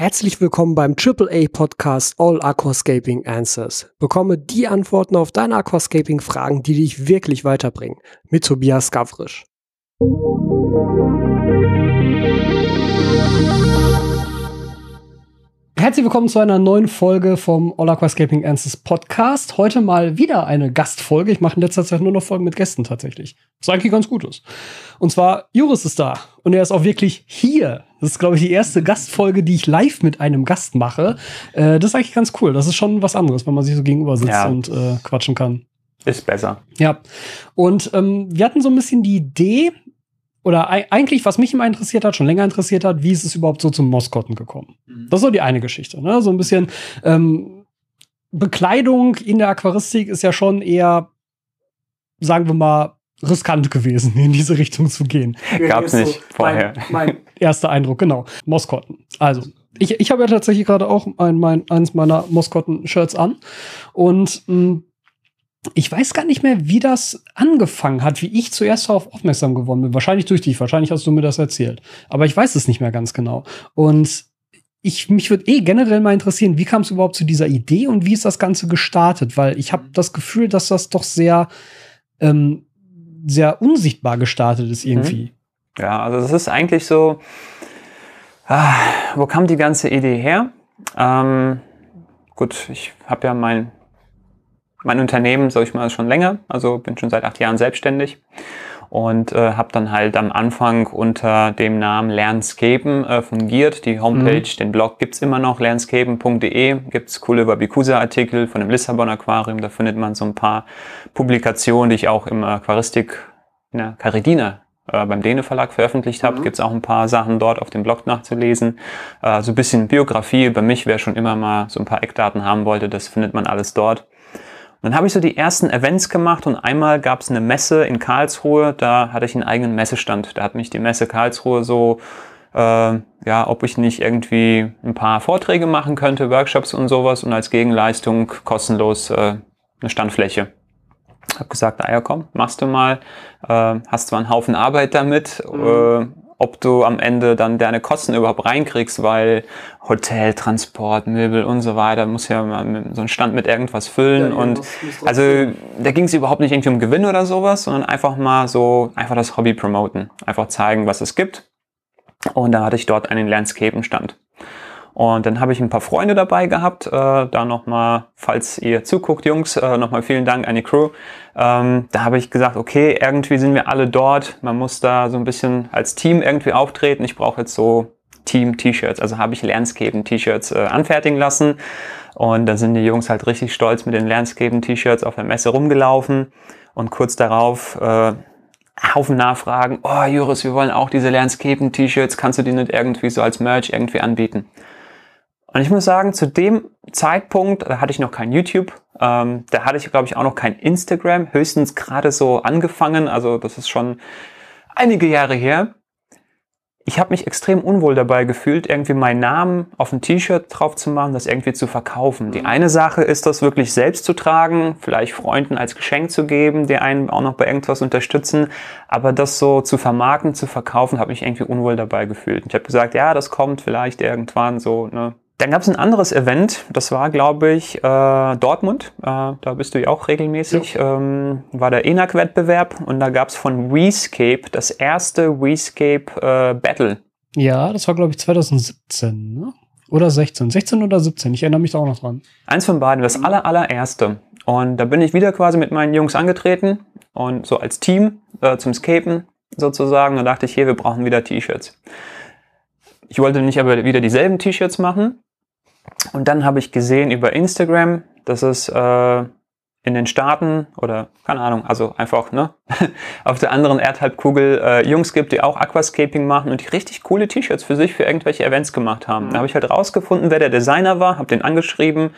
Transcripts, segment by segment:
Herzlich willkommen beim AAA Podcast All Aquascaping Answers. Bekomme die Antworten auf deine Aquascaping Fragen, die dich wirklich weiterbringen. Mit Tobias Gavrisch. Herzlich willkommen zu einer neuen Folge vom All Aquascaping Answers Podcast. Heute mal wieder eine Gastfolge. Ich mache in letzter Zeit nur noch Folgen mit Gästen tatsächlich. Was eigentlich ganz gut ist. Und zwar, Juris ist da. Und er ist auch wirklich hier. Das ist, glaube ich, die erste Gastfolge, die ich live mit einem Gast mache. Äh, das ist eigentlich ganz cool. Das ist schon was anderes, wenn man sich so gegenüber sitzt ja. und äh, quatschen kann. Ist besser. Ja. Und ähm, wir hatten so ein bisschen die Idee, oder eigentlich, was mich immer interessiert hat, schon länger interessiert hat, wie ist es überhaupt so zum Moskotten gekommen? Mhm. Das ist so die eine Geschichte. Ne? So ein bisschen ähm, Bekleidung in der Aquaristik ist ja schon eher, sagen wir mal, riskant gewesen, in diese Richtung zu gehen. Gab's nicht so vorher. Mein, mein erster Eindruck, genau. Moskotten. Also, ich, ich habe ja tatsächlich gerade auch ein, mein, eins meiner Moskotten-Shirts an. Und mh, hm, ich weiß gar nicht mehr, wie das angefangen hat, wie ich zuerst darauf aufmerksam geworden bin. Wahrscheinlich durch dich, wahrscheinlich hast du mir das erzählt. Aber ich weiß es nicht mehr ganz genau. Und ich, mich würde eh generell mal interessieren, wie kam es überhaupt zu dieser Idee und wie ist das Ganze gestartet? Weil ich habe das Gefühl, dass das doch sehr, ähm, sehr unsichtbar gestartet ist irgendwie. Mhm. Ja, also das ist eigentlich so, ah, wo kam die ganze Idee her? Ähm, gut, ich habe ja mein mein Unternehmen, sag ich mal, schon länger, also bin schon seit acht Jahren selbstständig und äh, habe dann halt am Anfang unter dem Namen Lernscapen äh, fungiert. Die Homepage, mhm. den Blog gibt's immer noch, lernscapen.de, gibt's coole Wabikusa-Artikel von dem Lissabon Aquarium, da findet man so ein paar Publikationen, die ich auch im Aquaristik in der Caridina äh, beim Dene Verlag veröffentlicht habe. Mhm. Gibt's auch ein paar Sachen dort auf dem Blog nachzulesen. Äh, so ein bisschen Biografie über mich, wer schon immer mal so ein paar Eckdaten haben wollte, das findet man alles dort. Und dann habe ich so die ersten Events gemacht und einmal gab es eine Messe in Karlsruhe, da hatte ich einen eigenen Messestand. Da hat mich die Messe Karlsruhe so, äh, ja, ob ich nicht irgendwie ein paar Vorträge machen könnte, Workshops und sowas und als Gegenleistung kostenlos äh, eine Standfläche. Hab gesagt, ah ja komm, machst du mal, äh, hast zwar einen Haufen Arbeit damit, mhm. Ob du am Ende dann deine Kosten überhaupt reinkriegst, weil Hotel, Transport, Möbel und so weiter, muss ja mal so einen Stand mit irgendwas füllen. Ja, und also da ging es überhaupt nicht irgendwie um Gewinn oder sowas, sondern einfach mal so, einfach das Hobby promoten. Einfach zeigen, was es gibt. Und da hatte ich dort einen Landscape-Stand. Und dann habe ich ein paar Freunde dabei gehabt. Äh, da nochmal, falls ihr zuguckt, Jungs, äh, nochmal vielen Dank an die Crew. Ähm, da habe ich gesagt, okay, irgendwie sind wir alle dort. Man muss da so ein bisschen als Team irgendwie auftreten. Ich brauche jetzt so Team-T-Shirts. Also habe ich Landscapen-T-Shirts äh, anfertigen lassen. Und dann sind die Jungs halt richtig stolz mit den Landscapen-T-Shirts auf der Messe rumgelaufen. Und kurz darauf äh, Haufen Nachfragen. Oh, Juris, wir wollen auch diese Landscapen-T-Shirts. Kannst du die nicht irgendwie so als Merch irgendwie anbieten? Und ich muss sagen, zu dem Zeitpunkt, da hatte ich noch kein YouTube, ähm, da hatte ich, glaube ich, auch noch kein Instagram, höchstens gerade so angefangen, also das ist schon einige Jahre her. Ich habe mich extrem unwohl dabei gefühlt, irgendwie meinen Namen auf ein T-Shirt drauf zu machen, das irgendwie zu verkaufen. Die eine Sache ist, das wirklich selbst zu tragen, vielleicht Freunden als Geschenk zu geben, die einen auch noch bei irgendwas unterstützen, aber das so zu vermarkten, zu verkaufen, habe mich irgendwie unwohl dabei gefühlt. Ich habe gesagt, ja, das kommt vielleicht irgendwann so, ne, dann gab es ein anderes Event, das war, glaube ich, äh, Dortmund. Äh, da bist du ja auch regelmäßig. Ja. Ähm, war der ENAC-Wettbewerb und da gab es von Rescape das erste Rescape äh, Battle. Ja, das war, glaube ich, 2017, ne? Oder 16. 16 oder 17, ich erinnere mich da auch noch dran. Eins von beiden, das aller, allererste. Und da bin ich wieder quasi mit meinen Jungs angetreten und so als Team äh, zum Scapen sozusagen. Da dachte ich, hier, wir brauchen wieder T-Shirts. Ich wollte nicht aber wieder dieselben T-Shirts machen, und dann habe ich gesehen über Instagram, dass es äh, in den Staaten oder keine Ahnung, also einfach ne, auf der anderen Erdhalbkugel äh, Jungs gibt, die auch Aquascaping machen und die richtig coole T-Shirts für sich für irgendwelche Events gemacht haben. Mhm. Da habe ich halt rausgefunden, wer der Designer war, habe den angeschrieben,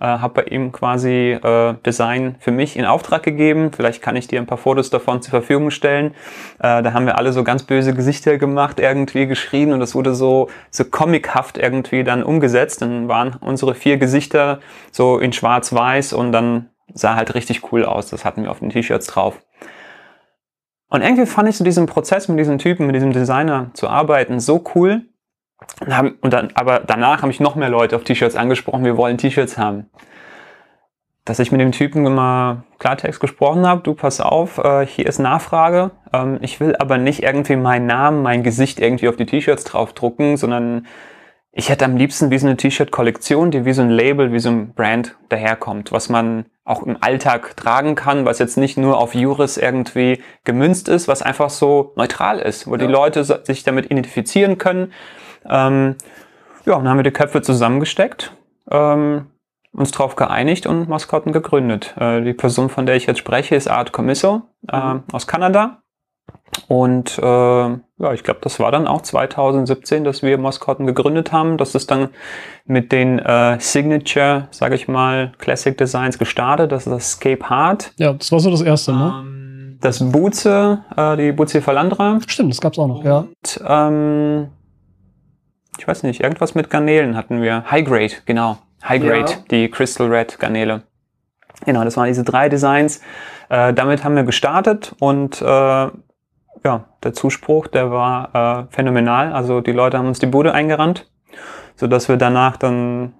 äh, habe bei ihm quasi äh, Design für mich in Auftrag gegeben. Vielleicht kann ich dir ein paar Fotos davon zur Verfügung stellen. Äh, da haben wir alle so ganz böse Gesichter gemacht, irgendwie geschrieben und das wurde so, so comichaft irgendwie dann umgesetzt. Dann waren unsere vier Gesichter so in schwarz-weiß und dann sah halt richtig cool aus. Das hatten wir auf den T-Shirts drauf. Und irgendwie fand ich so diesen Prozess mit diesem Typen, mit diesem Designer zu arbeiten so cool, Und, haben, und dann, aber danach haben mich noch mehr Leute auf T-Shirts angesprochen, wir wollen T-Shirts haben. Dass ich mit dem Typen immer Klartext gesprochen habe, du pass auf, äh, hier ist Nachfrage. Ähm, ich will aber nicht irgendwie meinen Namen, mein Gesicht irgendwie auf die T-Shirts draufdrucken, sondern ich hätte am liebsten wie so eine T-Shirt-Kollektion, die wie so ein Label, wie so ein Brand daherkommt, was man auch im Alltag tragen kann, was jetzt nicht nur auf Juris irgendwie gemünzt ist, was einfach so neutral ist, wo ja. die Leute sich damit identifizieren können. Ähm, ja, und dann haben wir die Köpfe zusammengesteckt, ähm, uns drauf geeinigt und Maskotten gegründet. Äh, die Person, von der ich jetzt spreche, ist Art Commisso äh, mhm. aus Kanada. Und äh, ja, ich glaube, das war dann auch 2017, dass wir Maskotten gegründet haben. Das ist dann mit den äh, Signature, sage ich mal, Classic Designs gestartet. Das ist das Scape Hard. Ja, das war so das erste, ne? Ähm, das Buze, äh, die Buze Falandra. Stimmt, das gab's auch noch, ja. Und, ähm, ich weiß nicht, irgendwas mit Garnelen hatten wir. High Grade, genau. High Grade, ja. die Crystal Red Garnele. Genau, das waren diese drei Designs. Äh, damit haben wir gestartet und äh, ja, der Zuspruch, der war äh, phänomenal. Also die Leute haben uns die Bude eingerannt, so dass wir danach dann,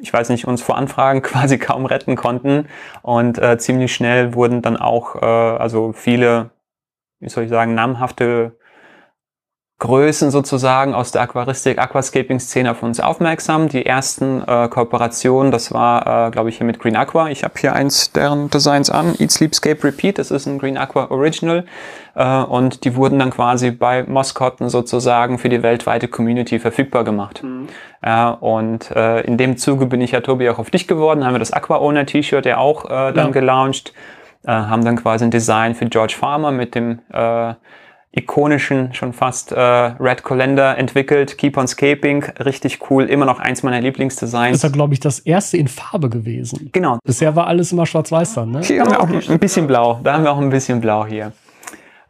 ich weiß nicht, uns vor Anfragen quasi kaum retten konnten und äh, ziemlich schnell wurden dann auch, äh, also viele, wie soll ich sagen, namhafte Größen sozusagen aus der Aquaristik, Aquascaping-Szene auf uns aufmerksam. Die ersten äh, Kooperationen, das war, äh, glaube ich, hier mit Green Aqua. Ich habe hier eins deren Designs an, Eat, Sleep, Scape, Repeat. Das ist ein Green Aqua Original. Äh, und die wurden dann quasi bei Moskotten sozusagen für die weltweite Community verfügbar gemacht. Mhm. Ja, und äh, in dem Zuge bin ich ja, Tobi, auch auf dich geworden. Haben wir das Aqua Owner T-Shirt ja auch äh, dann ja. gelauncht. Äh, haben dann quasi ein Design für George Farmer mit dem äh, ikonischen, schon fast äh, Red Calendar entwickelt. Keep on Scaping, richtig cool, immer noch eins meiner Lieblingsdesigns. Das ist ja, glaube ich, das erste in Farbe gewesen. Genau. Bisher war alles immer schwarz-weiß dann, ne? Hier haben wir auch ein bisschen blau. Da haben wir auch ein bisschen blau hier.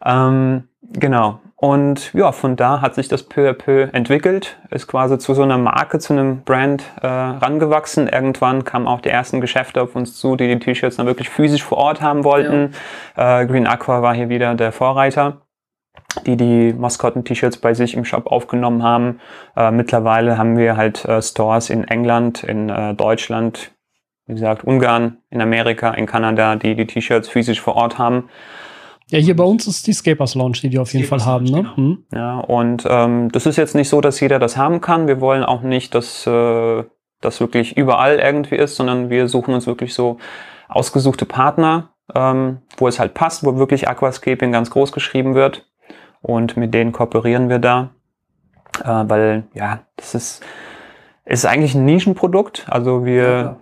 Ähm, genau. Und ja, von da hat sich das peu à peu entwickelt, ist quasi zu so einer Marke, zu einem Brand äh, rangewachsen. Irgendwann kamen auch die ersten Geschäfte auf uns zu, die die T-Shirts dann wirklich physisch vor Ort haben wollten. Ja. Äh, Green Aqua war hier wieder der Vorreiter die die Maskotten-T-Shirts bei sich im Shop aufgenommen haben. Äh, mittlerweile haben wir halt äh, Stores in England, in äh, Deutschland, wie gesagt, Ungarn, in Amerika, in Kanada, die die T-Shirts physisch vor Ort haben. Ja, hier bei uns ist die Scapers Lounge, die die auf jeden Fall haben. Ne? Genau. Hm. Ja, und ähm, das ist jetzt nicht so, dass jeder das haben kann. Wir wollen auch nicht, dass äh, das wirklich überall irgendwie ist, sondern wir suchen uns wirklich so ausgesuchte Partner, ähm, wo es halt passt, wo wirklich Aquascaping ganz groß geschrieben wird und mit denen kooperieren wir da, äh, weil ja, das ist, ist eigentlich ein Nischenprodukt. Also wir ja,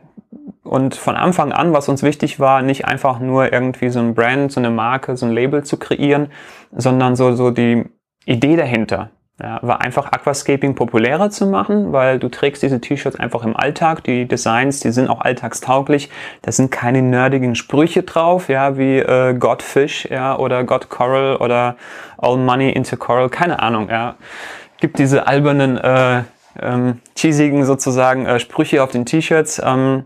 und von Anfang an, was uns wichtig war, nicht einfach nur irgendwie so ein Brand, so eine Marke, so ein Label zu kreieren, sondern so, so die Idee dahinter. Ja, war einfach Aquascaping populärer zu machen, weil du trägst diese T-Shirts einfach im Alltag. Die Designs, die sind auch alltagstauglich. Da sind keine nerdigen Sprüche drauf, ja, wie äh, God Fish, ja, oder God Coral oder All Money into Coral, keine Ahnung, ja. Gibt diese albernen, äh, ähm, cheesigen sozusagen äh, Sprüche auf den T-Shirts. Ähm,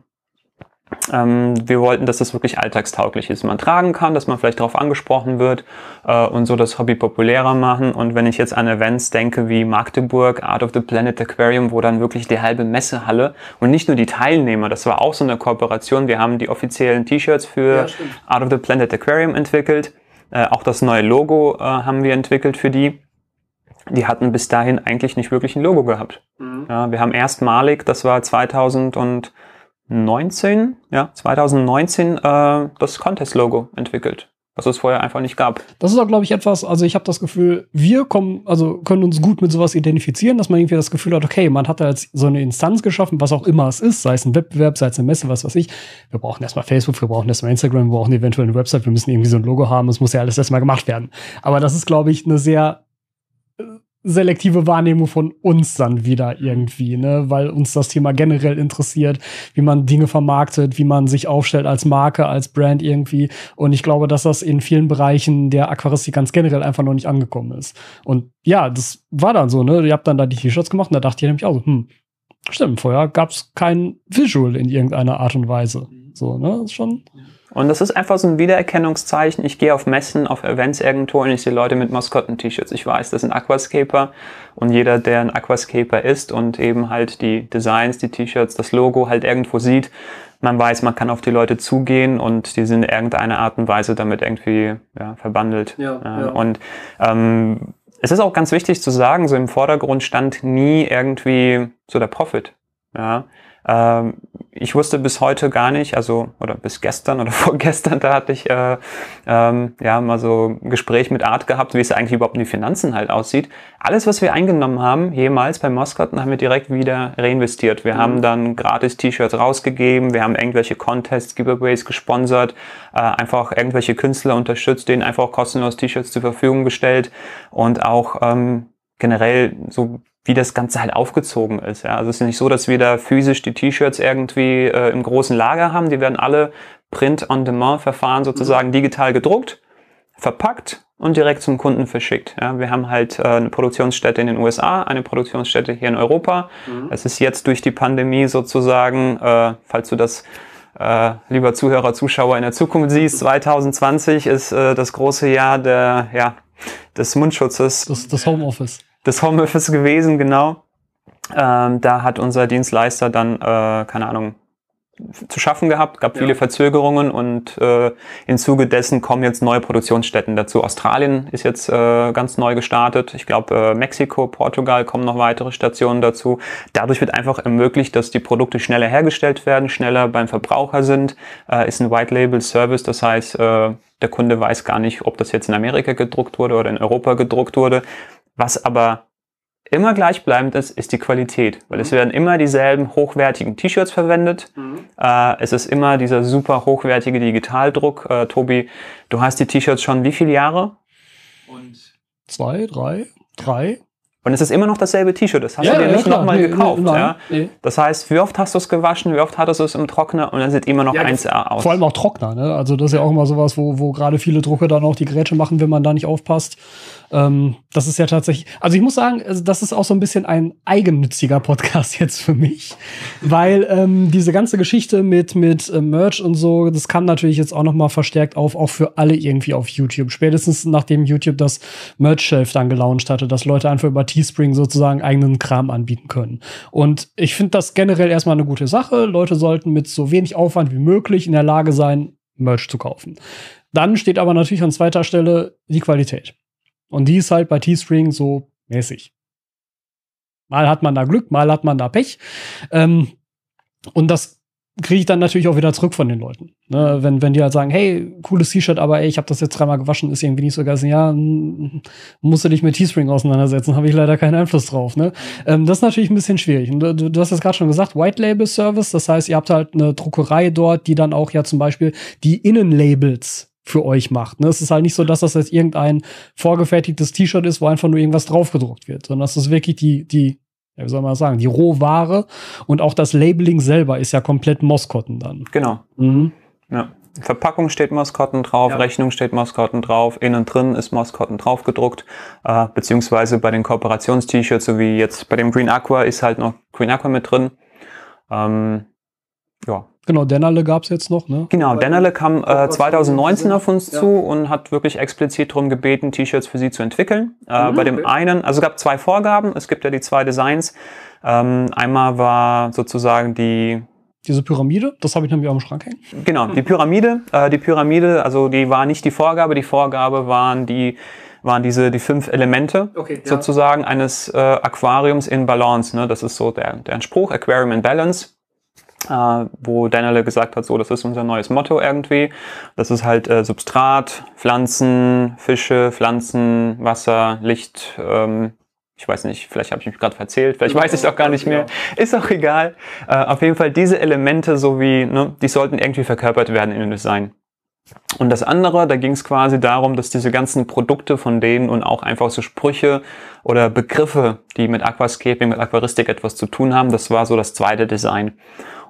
wir wollten, dass das wirklich alltagstauglich ist, man tragen kann, dass man vielleicht darauf angesprochen wird äh, und so das Hobby populärer machen. Und wenn ich jetzt an Events denke wie Magdeburg, Art of the Planet Aquarium, wo dann wirklich die halbe Messehalle und nicht nur die Teilnehmer, das war auch so eine Kooperation. Wir haben die offiziellen T-Shirts für ja, Art of the Planet Aquarium entwickelt. Äh, auch das neue Logo äh, haben wir entwickelt für die. Die hatten bis dahin eigentlich nicht wirklich ein Logo gehabt. Mhm. Ja, wir haben erstmalig, das war 2000 und 19, ja, 2019 äh, das Contest-Logo entwickelt, was es vorher einfach nicht gab. Das ist auch, glaube ich, etwas, also ich habe das Gefühl, wir kommen, also können uns gut mit sowas identifizieren, dass man irgendwie das Gefühl hat, okay, man hat da jetzt so eine Instanz geschaffen, was auch immer es ist, sei es ein Wettbewerb, sei es eine Messe, was weiß ich. Wir brauchen erstmal Facebook, wir brauchen erstmal Instagram, wir brauchen eventuell eine Website, wir müssen irgendwie so ein Logo haben, es muss ja alles erstmal gemacht werden. Aber das ist, glaube ich, eine sehr selektive Wahrnehmung von uns dann wieder irgendwie, ne, weil uns das Thema generell interessiert, wie man Dinge vermarktet, wie man sich aufstellt als Marke, als Brand irgendwie. Und ich glaube, dass das in vielen Bereichen der Aquaristik ganz generell einfach noch nicht angekommen ist. Und ja, das war dann so, ne, ihr habt dann da die T-Shirts gemacht und da dachte ich nämlich auch so, hm, stimmt, vorher gab es kein Visual in irgendeiner Art und Weise. So, ne? Das ist schon. Und das ist einfach so ein Wiedererkennungszeichen. Ich gehe auf Messen, auf Events irgendwo und ich sehe Leute mit Maskotten-T-Shirts. Ich weiß, das sind Aquascaper und jeder, der ein Aquascaper ist und eben halt die Designs, die T-Shirts, das Logo halt irgendwo sieht, man weiß, man kann auf die Leute zugehen und die sind in irgendeiner Art und Weise damit irgendwie ja, verbandelt. Ja, Ja. Und ähm, es ist auch ganz wichtig zu sagen, so im Vordergrund stand nie irgendwie so der Profit. Ja. Ähm, ich wusste bis heute gar nicht, also oder bis gestern oder vorgestern, da hatte ich äh, ähm, ja mal so ein Gespräch mit Art gehabt, wie es eigentlich überhaupt in die Finanzen halt aussieht. Alles, was wir eingenommen haben, jemals bei Moskotten, haben wir direkt wieder reinvestiert. Wir haben dann gratis T-Shirts rausgegeben, wir haben irgendwelche Contests, Giveaways gesponsert, äh, einfach irgendwelche Künstler unterstützt, denen einfach kostenlos T-Shirts zur Verfügung gestellt und auch ähm, generell so wie das Ganze halt aufgezogen ist. Ja. Also es ist nicht so, dass wir da physisch die T-Shirts irgendwie äh, im großen Lager haben. Die werden alle Print-on-Demand-Verfahren sozusagen digital gedruckt, verpackt und direkt zum Kunden verschickt. Ja. Wir haben halt äh, eine Produktionsstätte in den USA, eine Produktionsstätte hier in Europa. Es ist jetzt durch die Pandemie sozusagen, äh, falls du das äh, lieber Zuhörer, Zuschauer in der Zukunft siehst, 2020 ist äh, das große Jahr der, ja, des Mundschutzes Das, das Homeoffice. Des Homeoffice gewesen, genau. Ähm, da hat unser Dienstleister dann, äh, keine Ahnung, zu schaffen gehabt, gab viele Verzögerungen und äh, im Zuge dessen kommen jetzt neue Produktionsstätten dazu. Australien ist jetzt äh, ganz neu gestartet. Ich glaube, äh, Mexiko, Portugal kommen noch weitere Stationen dazu. Dadurch wird einfach ermöglicht, dass die Produkte schneller hergestellt werden, schneller beim Verbraucher sind. Äh, ist ein White Label Service, das heißt, äh, der Kunde weiß gar nicht, ob das jetzt in Amerika gedruckt wurde oder in Europa gedruckt wurde. Was aber immer gleichbleibend ist, ist die Qualität, weil es werden immer dieselben hochwertigen T-Shirts verwendet. Äh, es ist immer dieser super hochwertige Digitaldruck. Äh, Tobi, du hast die T-Shirts schon wie viele Jahre? Zwei, drei, drei. Und es ist immer noch dasselbe T-Shirt. Das hast du dir nicht klar. nochmal Nee, gekauft. nee, nein, ja? nee. Das heißt, wie oft hast du es gewaschen, wie oft hattest du es im Trockner und dann sieht immer noch Ja, 1A aus. Vor allem auch Trockner, ne? Also das ist ja auch immer sowas, wo, wo gerade viele Drucker dann auch die Geräte machen, wenn man da nicht aufpasst. Ähm, das ist ja tatsächlich, also ich muss sagen, also das ist auch so ein bisschen ein eigennütziger Podcast jetzt für mich, weil ähm, diese ganze Geschichte mit mit äh, Merch und so, das kam natürlich jetzt auch noch mal verstärkt auf, auch für alle irgendwie auf YouTube. Spätestens nachdem YouTube das Merch Shelf dann gelauncht hatte, dass Leute einfach über Teespring sozusagen eigenen Kram anbieten können. Und ich finde das generell erstmal eine gute Sache. Leute sollten mit so wenig Aufwand wie möglich in der Lage sein, Merch zu kaufen. Dann steht aber natürlich an zweiter Stelle die Qualität. Und die ist halt bei Teespring so mäßig. Mal hat man da Glück, mal hat man da Pech. Ähm, und das kriege ich dann natürlich auch wieder zurück von den Leuten. Ne? Wenn, wenn die halt sagen, hey, cooles T-Shirt, aber ey, ich habe das jetzt dreimal gewaschen, ist irgendwie nicht so geil. Ja, mm, musst du dich mit Teespring auseinandersetzen, habe ich leider keinen Einfluss drauf. Ne? Ähm, das ist natürlich ein bisschen schwierig. Und du, du hast es gerade schon gesagt, White Label Service, das heißt, ihr habt halt eine Druckerei dort, die dann auch ja zum Beispiel die Innenlabels für euch macht. Ne? Es ist halt nicht so, dass das jetzt irgendein vorgefertigtes T-Shirt ist, wo einfach nur irgendwas draufgedruckt wird, sondern das ist wirklich die, die, ja, wie soll man sagen, die Rohware und auch das Labeling selber ist ja komplett Moskotten dann. Genau. Mhm. Ja. Verpackung steht Moskotten drauf, Ja. Rechnung steht Moskotten drauf, innen drin ist Moskotten drauf gedruckt, äh, beziehungsweise bei den Kooperations-T-Shirts, so wie jetzt bei dem Green Aqua, ist halt noch Green Aqua mit drin. Ähm, ja, Genau, Dennerle gab's jetzt noch, ne? genau. Dennerle kam äh, 2019 auf uns Ja. zu und hat wirklich explizit darum gebeten, T-Shirts für sie zu entwickeln. Äh, Mhm, bei dem okay. einen, also es gab zwei Vorgaben, es gibt ja die zwei Designs. Ähm, einmal war sozusagen die Diese Pyramide, das habe ich nämlich auch im Schrank hängen. Genau, die Pyramide, äh, die Pyramide, also die war nicht die Vorgabe, die Vorgabe waren die waren diese die fünf Elemente Okay, ja. sozusagen eines äh, Aquariums in Balance. Ne? Das ist so der, der Spruch, Aquarium in Balance, äh, wo Daniel gesagt hat, so das ist unser neues Motto irgendwie. Das ist halt äh, Substrat, Pflanzen, Fische, Pflanzen, Wasser, Licht. Ähm, ich weiß nicht, vielleicht habe ich mich gerade verzählt, vielleicht weiß ich es auch gar nicht mehr. Ist auch egal. Äh, auf jeden Fall diese Elemente sowie, ne, die sollten irgendwie verkörpert werden in dem Design. Und das andere, da ging es quasi darum, dass diese ganzen Produkte von denen und auch einfach so Sprüche oder Begriffe, die mit Aquascaping, mit Aquaristik etwas zu tun haben, das war so das zweite Design.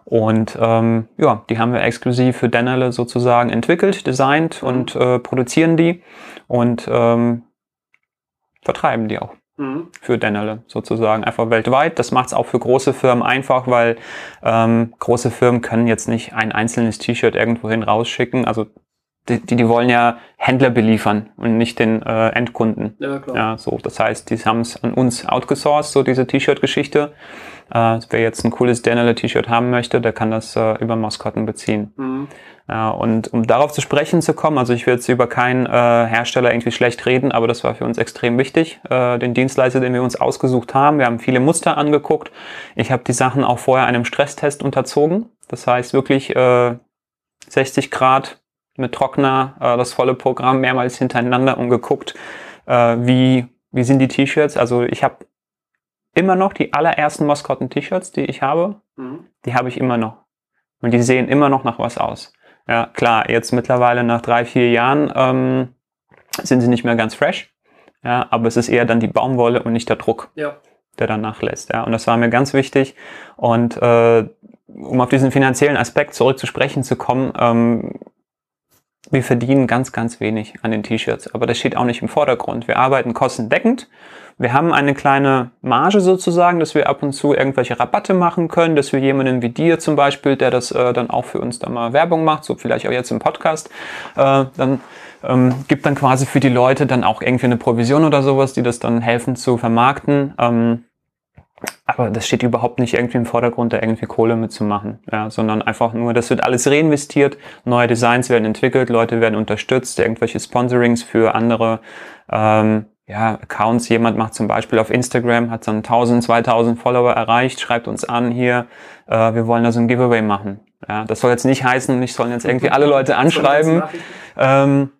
Und ähm, ja, die haben wir exklusiv für Dennerle sozusagen entwickelt, designt und äh, produzieren die und ähm, vertreiben die auch. für Dennerle sozusagen, einfach weltweit. Das macht es auch für große Firmen einfach, weil ähm, große Firmen können jetzt nicht ein einzelnes T-Shirt irgendwohin rausschicken. Also die, die, die wollen ja Händler beliefern und nicht den äh, Endkunden. Ja, klar. Ja, so. Das heißt, die haben es an uns outgesourced, so diese T-Shirt-Geschichte. Äh, wer jetzt ein cooles Dennerle-T-Shirt haben möchte, der kann das äh, über Maskotten beziehen. Mhm. Ja, und um darauf zu sprechen zu kommen, also ich will jetzt über keinen äh, Hersteller irgendwie schlecht reden, aber das war für uns extrem wichtig, äh, den Dienstleister, den wir uns ausgesucht haben. Wir haben viele Muster angeguckt. Ich habe die Sachen auch vorher einem Stresstest unterzogen. Das heißt wirklich äh, 60 Grad mit Trockner, äh, das volle Programm mehrmals hintereinander und geguckt, äh, wie, wie sind die T-Shirts. Also ich habe immer noch die allerersten Moskotten-T-Shirts, die ich habe, Mhm. die habe ich immer noch. Und die sehen immer noch nach was aus. Ja, klar, jetzt mittlerweile nach drei, vier Jahren ähm, sind sie nicht mehr ganz fresh. Ja, aber es ist eher dann die Baumwolle und nicht der Druck, Ja. der dann nachlässt. Ja, und das war mir ganz wichtig. Und äh, um auf diesen finanziellen Aspekt zurück zu sprechen zu kommen, ähm, wir verdienen ganz, ganz wenig an den T-Shirts, aber das steht auch nicht im Vordergrund. Wir arbeiten kostendeckend. Wir haben eine kleine Marge sozusagen, dass wir ab und zu irgendwelche Rabatte machen können, dass wir jemanden wie dir zum Beispiel, der das äh, dann auch für uns dann mal Werbung macht, so vielleicht auch jetzt im Podcast, äh, dann ähm, gibt dann quasi für die Leute dann auch irgendwie eine Provision oder sowas, die das dann helfen zu vermarkten. Ähm, aber das steht überhaupt nicht irgendwie im Vordergrund, da irgendwie Kohle mitzumachen, ja, sondern einfach nur, das wird alles reinvestiert, neue Designs werden entwickelt, Leute werden unterstützt, irgendwelche Sponsorings für andere ähm, ja, Accounts. Jemand macht zum Beispiel auf Instagram, hat dann 1000, 2000 Follower erreicht, schreibt uns an hier, äh, wir wollen da so ein Giveaway machen. Ja, das soll jetzt nicht heißen, ich sollen jetzt irgendwie alle Leute anschreiben. Ähm,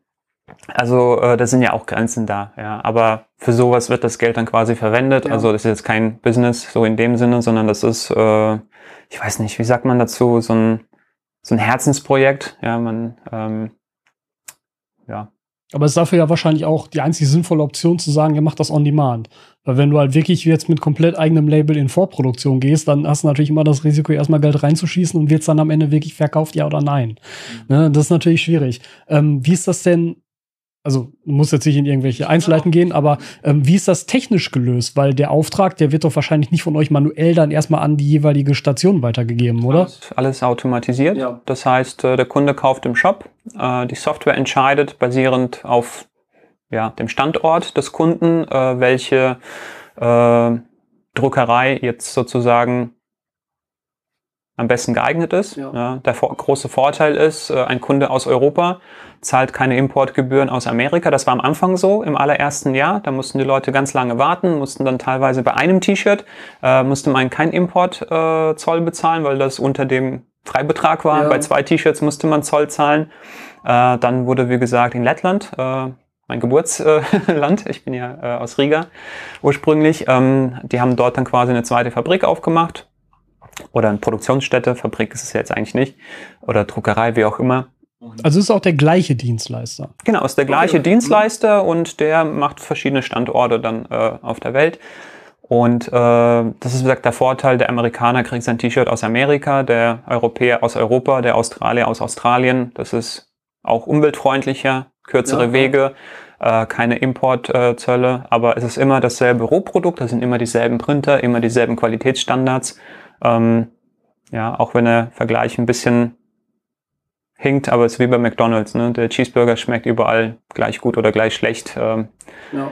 also äh, da sind ja auch Grenzen da, ja. Aber für sowas wird das Geld dann quasi verwendet. Ja. Also das ist jetzt kein Business so in dem Sinne, sondern das ist, äh, ich weiß nicht, wie sagt man dazu, so ein, so ein Herzensprojekt. Ja, man, ähm, ja. Aber es ist dafür ja wahrscheinlich auch die einzige sinnvolle Option zu sagen, ihr macht das on demand. Weil wenn du halt wirklich jetzt mit komplett eigenem Label in Vorproduktion gehst, dann hast du natürlich immer das Risiko, erstmal Geld reinzuschießen und wird es dann am Ende wirklich verkauft, ja oder nein. Ne, das ist natürlich schwierig. Ähm, wie ist das denn? Also, du musst jetzt nicht in irgendwelche Einzelheiten gehen, aber ähm, wie ist das technisch gelöst? Weil der Auftrag, der wird doch wahrscheinlich nicht von euch manuell dann erstmal an die jeweilige Station weitergegeben, oder? Alles, alles automatisiert. Ja. Das heißt, äh, der Kunde kauft im Shop, äh, die Software entscheidet basierend auf ja, dem Standort des Kunden, äh, welche äh, Druckerei jetzt sozusagen am besten geeignet ist. Ja. der vor große Vorteil ist, äh, ein Kunde aus Europa zahlt keine Importgebühren aus Amerika. Das war am Anfang so, im allerersten Jahr. Da mussten die Leute ganz lange warten, mussten dann teilweise bei einem T-Shirt, äh, musste man keinen Importzoll äh, bezahlen, weil das unter dem Freibetrag war. Ja. Bei zwei T-Shirts musste man Zoll zahlen. Äh, dann wurde, wie gesagt, in Lettland, äh, mein Geburtsland, ich bin ja äh, aus Riga ursprünglich, ähm, die haben dort dann quasi eine zweite Fabrik aufgemacht. Oder eine Produktionsstätte, Fabrik ist es jetzt eigentlich nicht. Oder Druckerei, wie auch immer. Also es ist auch der gleiche Dienstleister. Genau, ist der gleiche Okay. Dienstleister und der macht verschiedene Standorte dann äh, auf der Welt. Und äh, das ist, wie gesagt, der Vorteil, der Amerikaner kriegt sein T-Shirt aus Amerika, der Europäer aus Europa, der Australier aus Australien. Das ist auch umweltfreundlicher, kürzere Ja. Wege, äh, keine Importzölle, aber es ist immer dasselbe Rohprodukt, das sind immer dieselben Printer, immer dieselben Qualitätsstandards. Ähm, ja, auch wenn der Vergleich ein bisschen hinkt, aber es ist wie bei McDonalds. Ne? Der Cheeseburger schmeckt überall gleich gut oder gleich schlecht. Ähm, Ja.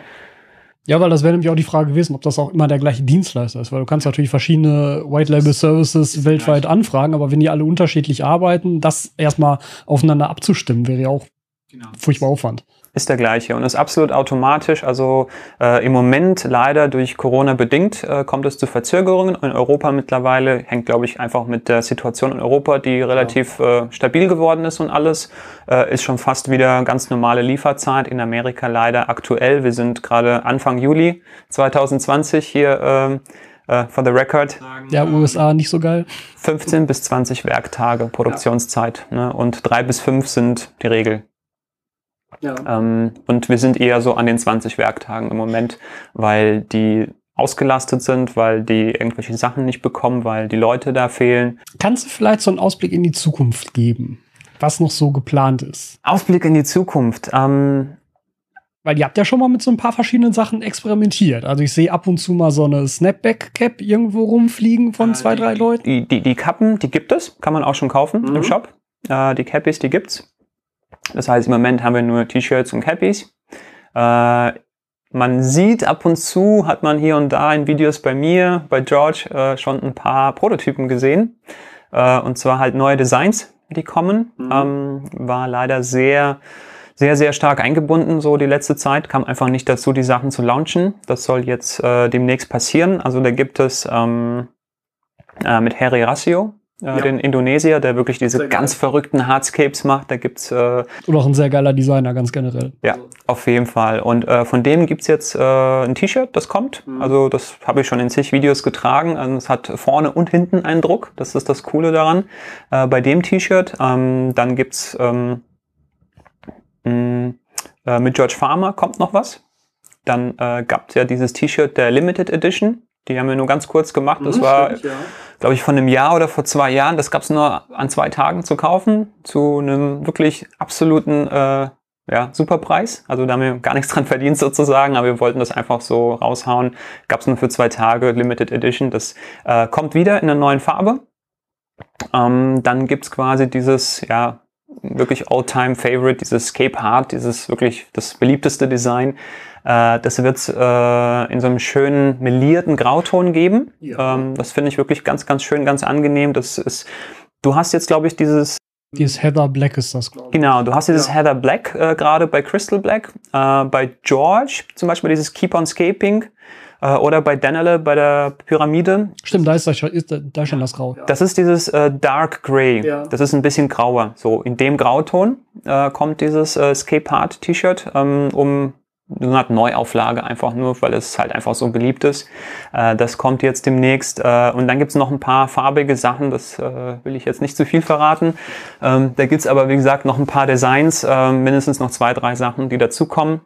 Ja, weil das wäre nämlich auch die Frage gewesen, ob das auch immer der gleiche Dienstleister ist, weil du kannst natürlich verschiedene White Label Services weltweit anfragen, aber wenn die alle unterschiedlich arbeiten, das erstmal aufeinander abzustimmen, wäre ja auch furchtbar Aufwand. Ist der gleiche und ist absolut automatisch. Also äh, im Moment leider durch Corona bedingt äh, kommt es zu Verzögerungen. In Europa mittlerweile hängt, glaube ich, einfach mit der Situation in Europa, die relativ äh, stabil geworden ist und alles, äh, ist schon fast wieder ganz normale Lieferzeit. In Amerika leider aktuell. Wir sind gerade Anfang Juli 2020 hier ähm, äh, for the record. Ja, USA nicht so geil. 15 bis 20 Werktage Produktionszeit ne? und drei bis fünf sind die Regel. Ja. Ähm, und wir sind eher so an den 20 Werktagen im Moment, weil die ausgelastet sind, weil die irgendwelche Sachen nicht bekommen, weil die Leute da fehlen. Kannst du vielleicht so einen Ausblick in die Zukunft geben, was noch so geplant ist? Ausblick in die Zukunft. Ähm, Weil ihr habt ja schon mal mit so ein paar verschiedenen Sachen experimentiert. Also ich sehe ab und zu mal so eine Snapback-Cap irgendwo rumfliegen von Äh, zwei, die, drei Leuten. Die, die, die Kappen, die gibt es, kann man auch schon kaufen Mhm. im Shop. Äh, die Cappies, die gibt's. Das heißt, im Moment haben wir nur T-Shirts und Cappies. Äh, man sieht ab und zu, hat man hier und da in Videos bei mir, bei George, äh, schon ein paar Prototypen gesehen. Äh, und zwar halt neue Designs, die kommen. Mhm. Ähm, war leider sehr, sehr, sehr stark eingebunden, so die letzte Zeit. Kam einfach nicht dazu, die Sachen zu launchen. Das soll jetzt äh, demnächst passieren. Also da gibt es ähm, äh, mit Harry Rassio, äh, Ja. den Indonesier, der wirklich diese Sehr geil. ganz verrückten Hardscapes macht. Da gibt's äh, Und auch ein sehr geiler Designer, ganz generell. ja, auf jeden Fall. Und äh, von dem gibt's jetzt äh, ein T-Shirt, das kommt. Mhm. Also das habe ich schon in zig Videos getragen. Also es hat vorne und hinten einen Druck. Das ist das Coole daran. Äh, bei dem T-Shirt. Ähm, dann gibt's ähm, mh, äh, mit George Farmer kommt noch was. Dann äh, gab's ja dieses T-Shirt der Limited Edition. Die haben wir nur ganz kurz gemacht. Mhm, Das war glaube ich, von einem Jahr oder vor zwei Jahren. Das gab es nur an zwei Tagen zu kaufen, zu einem wirklich absoluten äh, ja, Superpreis. Also da haben wir gar nichts dran verdient sozusagen, aber wir wollten das einfach so raushauen. Gab es nur für zwei Tage, Limited Edition. Das äh, kommt wieder in einer neuen Farbe. Ähm, dann gibt's quasi dieses, ja, wirklich All-Time-Favorite, dieses Cape Heart, dieses wirklich das beliebteste Design. Äh, das wird's äh, in so einem schönen melierten Grauton geben. Ja. Ähm, das finde ich wirklich ganz, ganz schön, ganz angenehm. Das ist, du hast jetzt, glaube ich, dieses Dieses Heather Black ist das, glaube ich. Genau, du hast dieses Ja. Heather Black äh, gerade bei Crystal Black, äh, bei George zum Beispiel dieses Keep on Scaping äh, oder bei Danele bei der Pyramide. Stimmt, da ist, das, ist da, schon das Grau. Das ist dieses äh, Dark Grey. Ja. Das ist ein bisschen grauer. So in dem Grauton äh, kommt dieses äh, Scape Hard T-Shirt ähm, um so eine Art Neuauflage einfach nur, weil es halt einfach so beliebt ist. Äh, das kommt jetzt demnächst. Äh, und dann gibt's noch ein paar farbige Sachen, das äh, will ich jetzt nicht zu viel verraten. Ähm, da gibt's aber, wie gesagt, noch ein paar Designs, äh, mindestens noch zwei, drei Sachen, die dazukommen.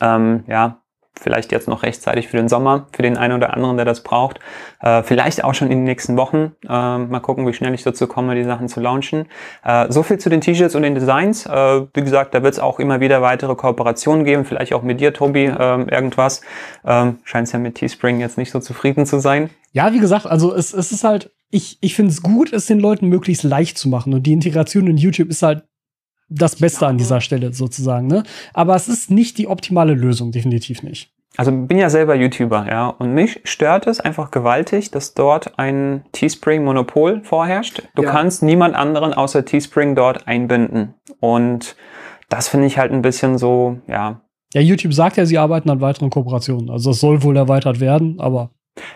Ähm, ja, vielleicht jetzt noch rechtzeitig für den Sommer, für den einen oder anderen, der das braucht. Äh, vielleicht auch schon in den nächsten Wochen. Äh, mal gucken, wie schnell ich dazu komme, die Sachen zu launchen. Äh, so viel zu den T-Shirts und den Designs. Äh, wie gesagt, da wird es auch immer wieder weitere Kooperationen geben, vielleicht auch mit dir, Tobi, ähm, irgendwas. Ähm, Scheint ja mit Teespring jetzt nicht so zufrieden zu sein. Ja, wie gesagt, also es, es ist halt, ich, ich finde es gut, es den Leuten möglichst leicht zu machen. Und die Integration in YouTube ist halt das Beste an dieser Stelle sozusagen. Ne? Aber es ist nicht die optimale Lösung, definitiv nicht. Also bin ja selber YouTuber, ja, und mich stört es einfach gewaltig, dass dort ein Teespring-Monopol vorherrscht. Du Ja. kannst niemand anderen außer Teespring dort einbinden. Und das finde ich halt ein bisschen so, ja. Ja, YouTube sagt ja, sie arbeiten an weiteren Kooperationen. Also es soll wohl erweitert werden, aber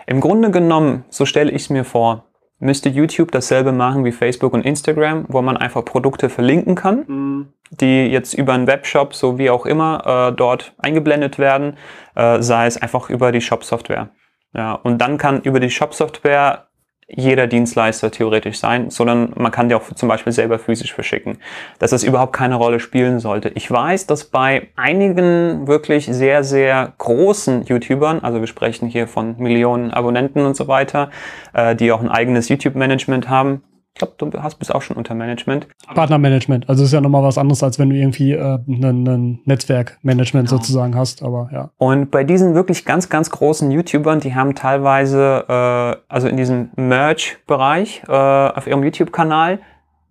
Im Grunde genommen, so stelle ich es mir vor, müsste YouTube dasselbe machen wie Facebook und Instagram, wo man einfach Produkte verlinken kann. die jetzt über einen Webshop, so wie auch immer, äh, dort eingeblendet werden, äh, sei es einfach über die Shop-Software. Ja, und dann kann über die Shop-Software jeder Dienstleister theoretisch sein, sondern man kann die auch zum Beispiel selber physisch verschicken. Dass das überhaupt keine Rolle spielen sollte. Ich weiß, dass bei einigen wirklich sehr, sehr großen YouTubern, also wir sprechen hier von Millionen Abonnenten und so weiter, äh, die auch ein eigenes YouTube-Management haben, glaube, du hast bist auch schon unter Management. Partnermanagement. Also ist ja nochmal was anderes, als wenn du irgendwie äh, ein, Netzwerkmanagement Genau. sozusagen hast. Aber ja. Und bei diesen wirklich ganz, ganz großen YouTubern, die haben teilweise, äh, also in diesem Merch-Bereich äh, auf ihrem YouTube-Kanal,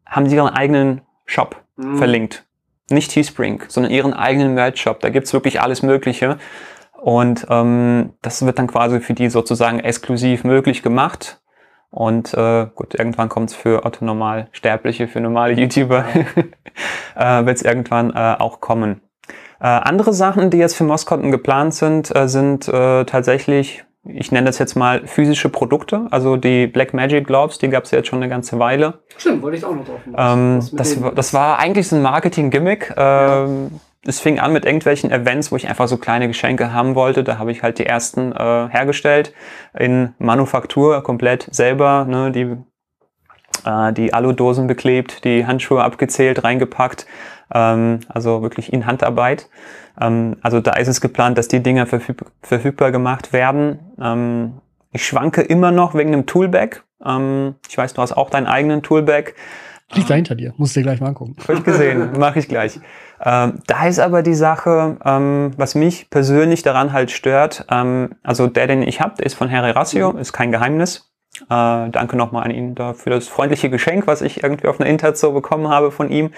haben sie ihren eigenen Shop verlinkt. Nicht Teespring, sondern ihren eigenen Merch-Shop. Da gibt's wirklich alles Mögliche. Und ähm, das wird dann quasi für die sozusagen exklusiv möglich gemacht. Und äh, gut, irgendwann kommt's für Otto Normal Sterbliche, für normale YouTuber, äh, wird's irgendwann äh, auch kommen. Äh, andere Sachen, die jetzt für Moskotten geplant sind, äh, sind äh, tatsächlich, ich nenne das jetzt mal physische Produkte. Also die Black Magic Gloves, die gab es jetzt schon eine ganze Weile. Stimmt, wollte ich auch noch drauf. Ähm, das, war- das war eigentlich so ein Marketing-Gimmick. Ähm, Es fing an mit irgendwelchen Events, wo ich einfach so kleine Geschenke haben wollte. Da habe ich halt die ersten äh, hergestellt in Manufaktur komplett selber. Ne, die äh, die Aludosen beklebt, die Handschuhe abgezählt, reingepackt. Ähm, also wirklich in Handarbeit. Ähm, also da ist es geplant, dass die Dinger verfüg verfügbar gemacht werden. Ähm, ich schwanke immer noch wegen einem Toolbag. Ähm, ich weiß, du hast auch deinen eigenen Toolbag. Liegt da hinter dir. Musst du dir gleich mal angucken. Hab ich gesehen, mache ich gleich. Ähm, da ist aber die Sache, ähm, was mich persönlich daran halt stört, ähm, also der, den ich habe, der ist von Herr Ratio, ist kein Geheimnis. Äh, danke nochmal an ihn da für das freundliche Geschenk, was ich irgendwie auf einer Internet so bekommen habe von ihm.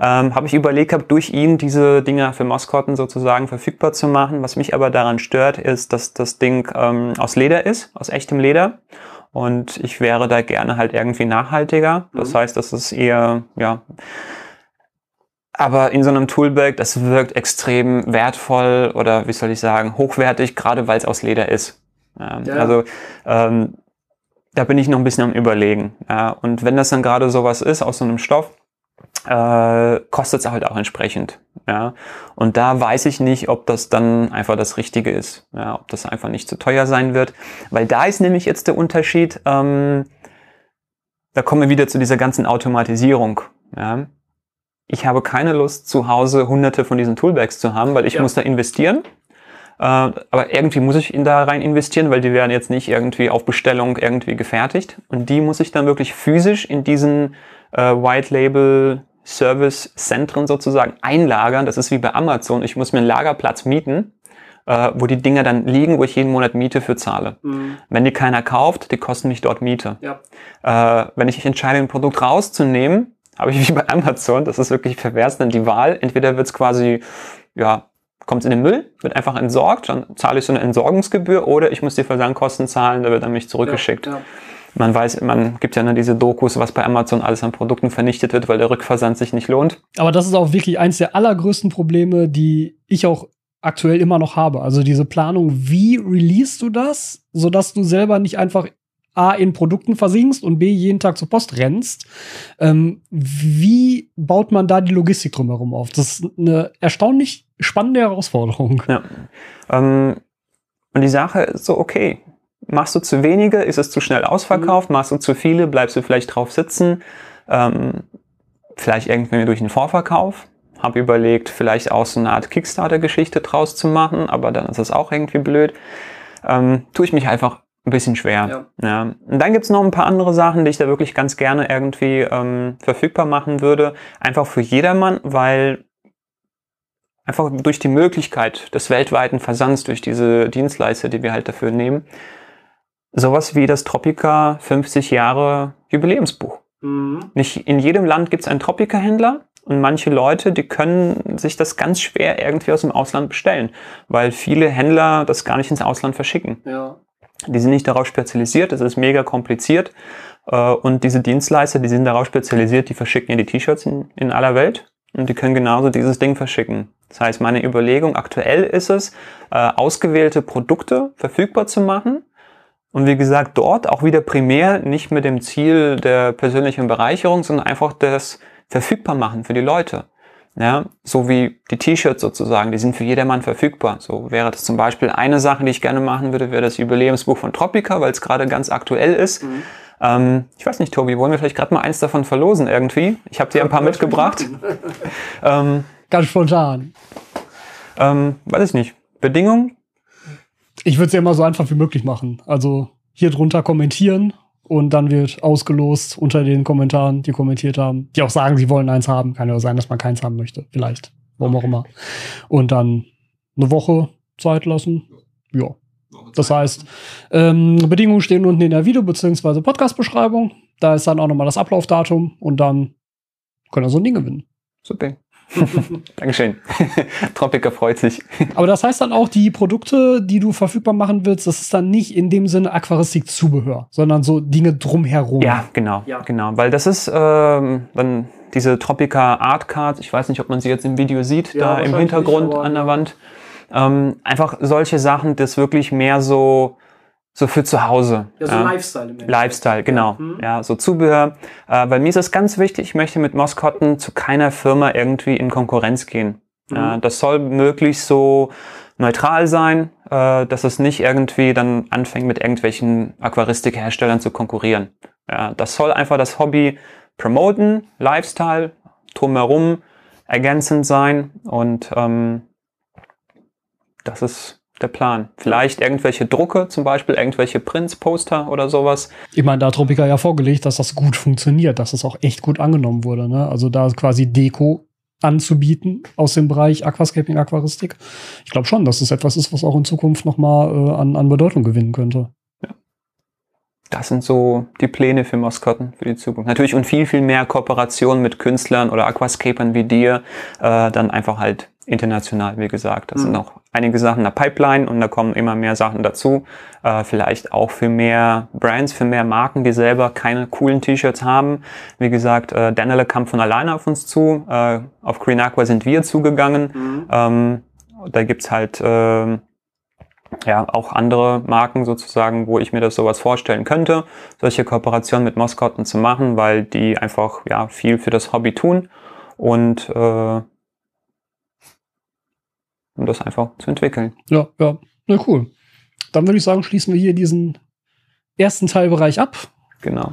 Ähm, habe ich überlegt gehabt, durch ihn diese Dinger für Maskotten sozusagen verfügbar zu machen. Was mich aber daran stört, ist, dass das Ding ähm, aus Leder ist, aus echtem Leder. Und ich wäre da gerne halt irgendwie nachhaltiger. Das mhm. heißt, das ist eher, ja, aber in so einem Toolbag, das wirkt extrem wertvoll oder wie soll ich sagen, hochwertig, gerade weil es aus Leder ist. Ähm, ja. Also ähm, da bin ich noch ein bisschen am Überlegen. Ja. Und wenn das dann gerade sowas ist aus so einem Stoff, äh, kostet es halt auch entsprechend. Ja. Und da weiß ich nicht, ob das dann einfach das Richtige ist. Ja, ob das einfach nicht zu teuer sein wird. Weil da ist nämlich jetzt der Unterschied, ähm, da kommen wir wieder zu dieser ganzen Automatisierung. Ja. Ich habe keine Lust, zu Hause hunderte von diesen Toolbags zu haben, weil ich ja. muss da investieren. Äh, aber irgendwie muss ich in da rein investieren, weil die werden jetzt nicht irgendwie auf Bestellung irgendwie gefertigt. Und die muss ich dann wirklich physisch in diesen äh, White Label Service Zentren sozusagen einlagern. Das ist wie bei Amazon. Ich muss mir einen Lagerplatz mieten, äh, wo die Dinger dann liegen, wo ich jeden Monat Miete für zahle. Mhm. Wenn die keiner kauft, die kosten mich dort Miete. Ja. Äh, wenn ich entscheide, ein Produkt rauszunehmen, habe ich wie bei Amazon, das ist wirklich pervers, dann die Wahl. Entweder wird es quasi ja, kommt in den Müll, wird einfach entsorgt, dann zahle ich so eine Entsorgungsgebühr oder ich muss die Versandkosten zahlen, da wird dann mich zurückgeschickt. Ja, ja. Man weiß, man gibt ja nur diese Dokus, was bei Amazon alles an Produkten vernichtet wird, weil der Rückversand sich nicht lohnt. Aber das ist auch wirklich eins der allergrößten Probleme, die ich auch aktuell immer noch habe. Also diese Planung, wie release du das, sodass du selber nicht einfach A in Produkten versinkst und B jeden Tag zur Post rennst. Ähm, wie baut man da die Logistik drumherum auf? Das ist eine erstaunlich spannende Herausforderung. Ja. Ähm, und die Sache ist so, okay, machst du zu wenige, ist es zu schnell ausverkauft, mhm. machst du zu viele, bleibst du vielleicht drauf sitzen, ähm, vielleicht irgendwie durch einen Vorverkauf. Habe überlegt, vielleicht auch so eine Art Kickstarter-Geschichte draus zu machen, aber dann ist es auch irgendwie blöd. Ähm, tue ich mich einfach ein bisschen schwer. Ja. ja. Und dann gibt's noch ein paar andere Sachen, die ich da wirklich ganz gerne irgendwie ähm, verfügbar machen würde. Einfach für jedermann, weil einfach durch die Möglichkeit des weltweiten Versands durch diese Dienstleister, die wir halt dafür nehmen, sowas wie das Tropica 50 Jahre Jubiläumsbuch. Mhm. Nicht in jedem Land gibt's einen Tropica-Händler und manche Leute, die können sich das ganz schwer irgendwie aus dem Ausland bestellen, weil viele Händler das gar nicht ins Ausland verschicken. Ja. Die sind nicht darauf spezialisiert, das ist mega kompliziert. Äh, und diese Dienstleister, die sind darauf spezialisiert, die verschicken ja die T-Shirts in, in aller Welt und die können genauso dieses Ding verschicken. Das heißt, meine Überlegung aktuell ist es, äh, ausgewählte Produkte verfügbar zu machen. Und wie gesagt, dort auch wieder primär nicht mit dem Ziel der persönlichen Bereicherung, sondern einfach das verfügbar machen für die Leute. Ja, so wie die T-Shirts sozusagen, die sind für jedermann verfügbar. So wäre das zum Beispiel eine Sache, die ich gerne machen würde, wäre das Jubiläumsbuch von Tropica, weil es gerade ganz aktuell ist. Mhm. Ähm, ich weiß nicht, Tobi, wollen wir vielleicht gerade mal eins davon verlosen irgendwie? Ich habe dir ein paar mitgebracht. ähm, ganz spontan. Ähm, weiß ich nicht. Bedingung? Ich würde es ja immer so einfach wie möglich machen. Also hier drunter kommentieren und dann wird ausgelost unter den Kommentaren, die kommentiert haben, die auch sagen, sie wollen eins haben. Kann ja sein, dass man keins haben möchte. Vielleicht. Warum auch immer. Und dann eine Woche Zeit lassen. Ja. Das heißt, ähm, Bedingungen stehen unten in der Video- bzw. Podcast-Beschreibung. Da ist dann auch nochmal das Ablaufdatum und dann können wir so ein Ding gewinnen. Super. Dankeschön. Tropiker freut sich. Aber das heißt dann auch, die Produkte, die du verfügbar machen willst, das ist dann nicht in dem Sinne Aquaristik-Zubehör, sondern so Dinge drumherum. Ja, genau, ja. genau. Weil das ist ähm, dann diese Tropica Art Card, ich weiß nicht, ob man sie jetzt im Video sieht, ja, da im Hintergrund an der Wand. Ähm, einfach solche Sachen, das wirklich mehr so so für zu Hause. Ja, so Lifestyle. Im Lifestyle, genau. Ja, hm. ja so Zubehör. Äh, bei mir ist es ganz wichtig, ich möchte mit Moskotten zu keiner Firma irgendwie in Konkurrenz gehen. Mhm. Äh, das soll möglichst so neutral sein, äh, dass es nicht irgendwie dann anfängt mit irgendwelchen Aquaristikherstellern zu konkurrieren. Ja, das soll einfach das Hobby promoten, Lifestyle, drumherum ergänzend sein und ähm, das ist der Plan. Vielleicht irgendwelche Drucke, zum Beispiel irgendwelche Prints, Poster oder sowas. Ich meine, da hat Tropica ja vorgelegt, dass das gut funktioniert, dass das auch echt gut angenommen wurde. Ne? Also da quasi Deko anzubieten aus dem Bereich Aquascaping, Aquaristik. Ich glaube schon, dass es etwas ist, was auch in Zukunft nochmal äh, an, an Bedeutung gewinnen könnte. Ja. Das sind so die Pläne für Maskotten für die Zukunft. Natürlich und viel, viel mehr Kooperation mit Künstlern oder Aquascapern wie dir, äh, dann einfach halt international, wie gesagt. Das mhm. sind noch einige Sachen in der Pipeline und da kommen immer mehr Sachen dazu. Äh, vielleicht auch für mehr Brands, für mehr Marken, die selber keine coolen T-Shirts haben. Wie gesagt, äh, Danele kam von alleine auf uns zu. Äh, auf Green Aqua sind wir zugegangen. Mhm. Ähm, da gibt's halt äh, ja auch andere Marken sozusagen, wo ich mir das sowas vorstellen könnte, solche Kooperationen mit Moskotten zu machen, weil die einfach ja viel für das Hobby tun und äh, um das einfach zu entwickeln. Ja, ja, na cool. Dann würde ich sagen, schließen wir hier diesen ersten Teilbereich ab. Genau.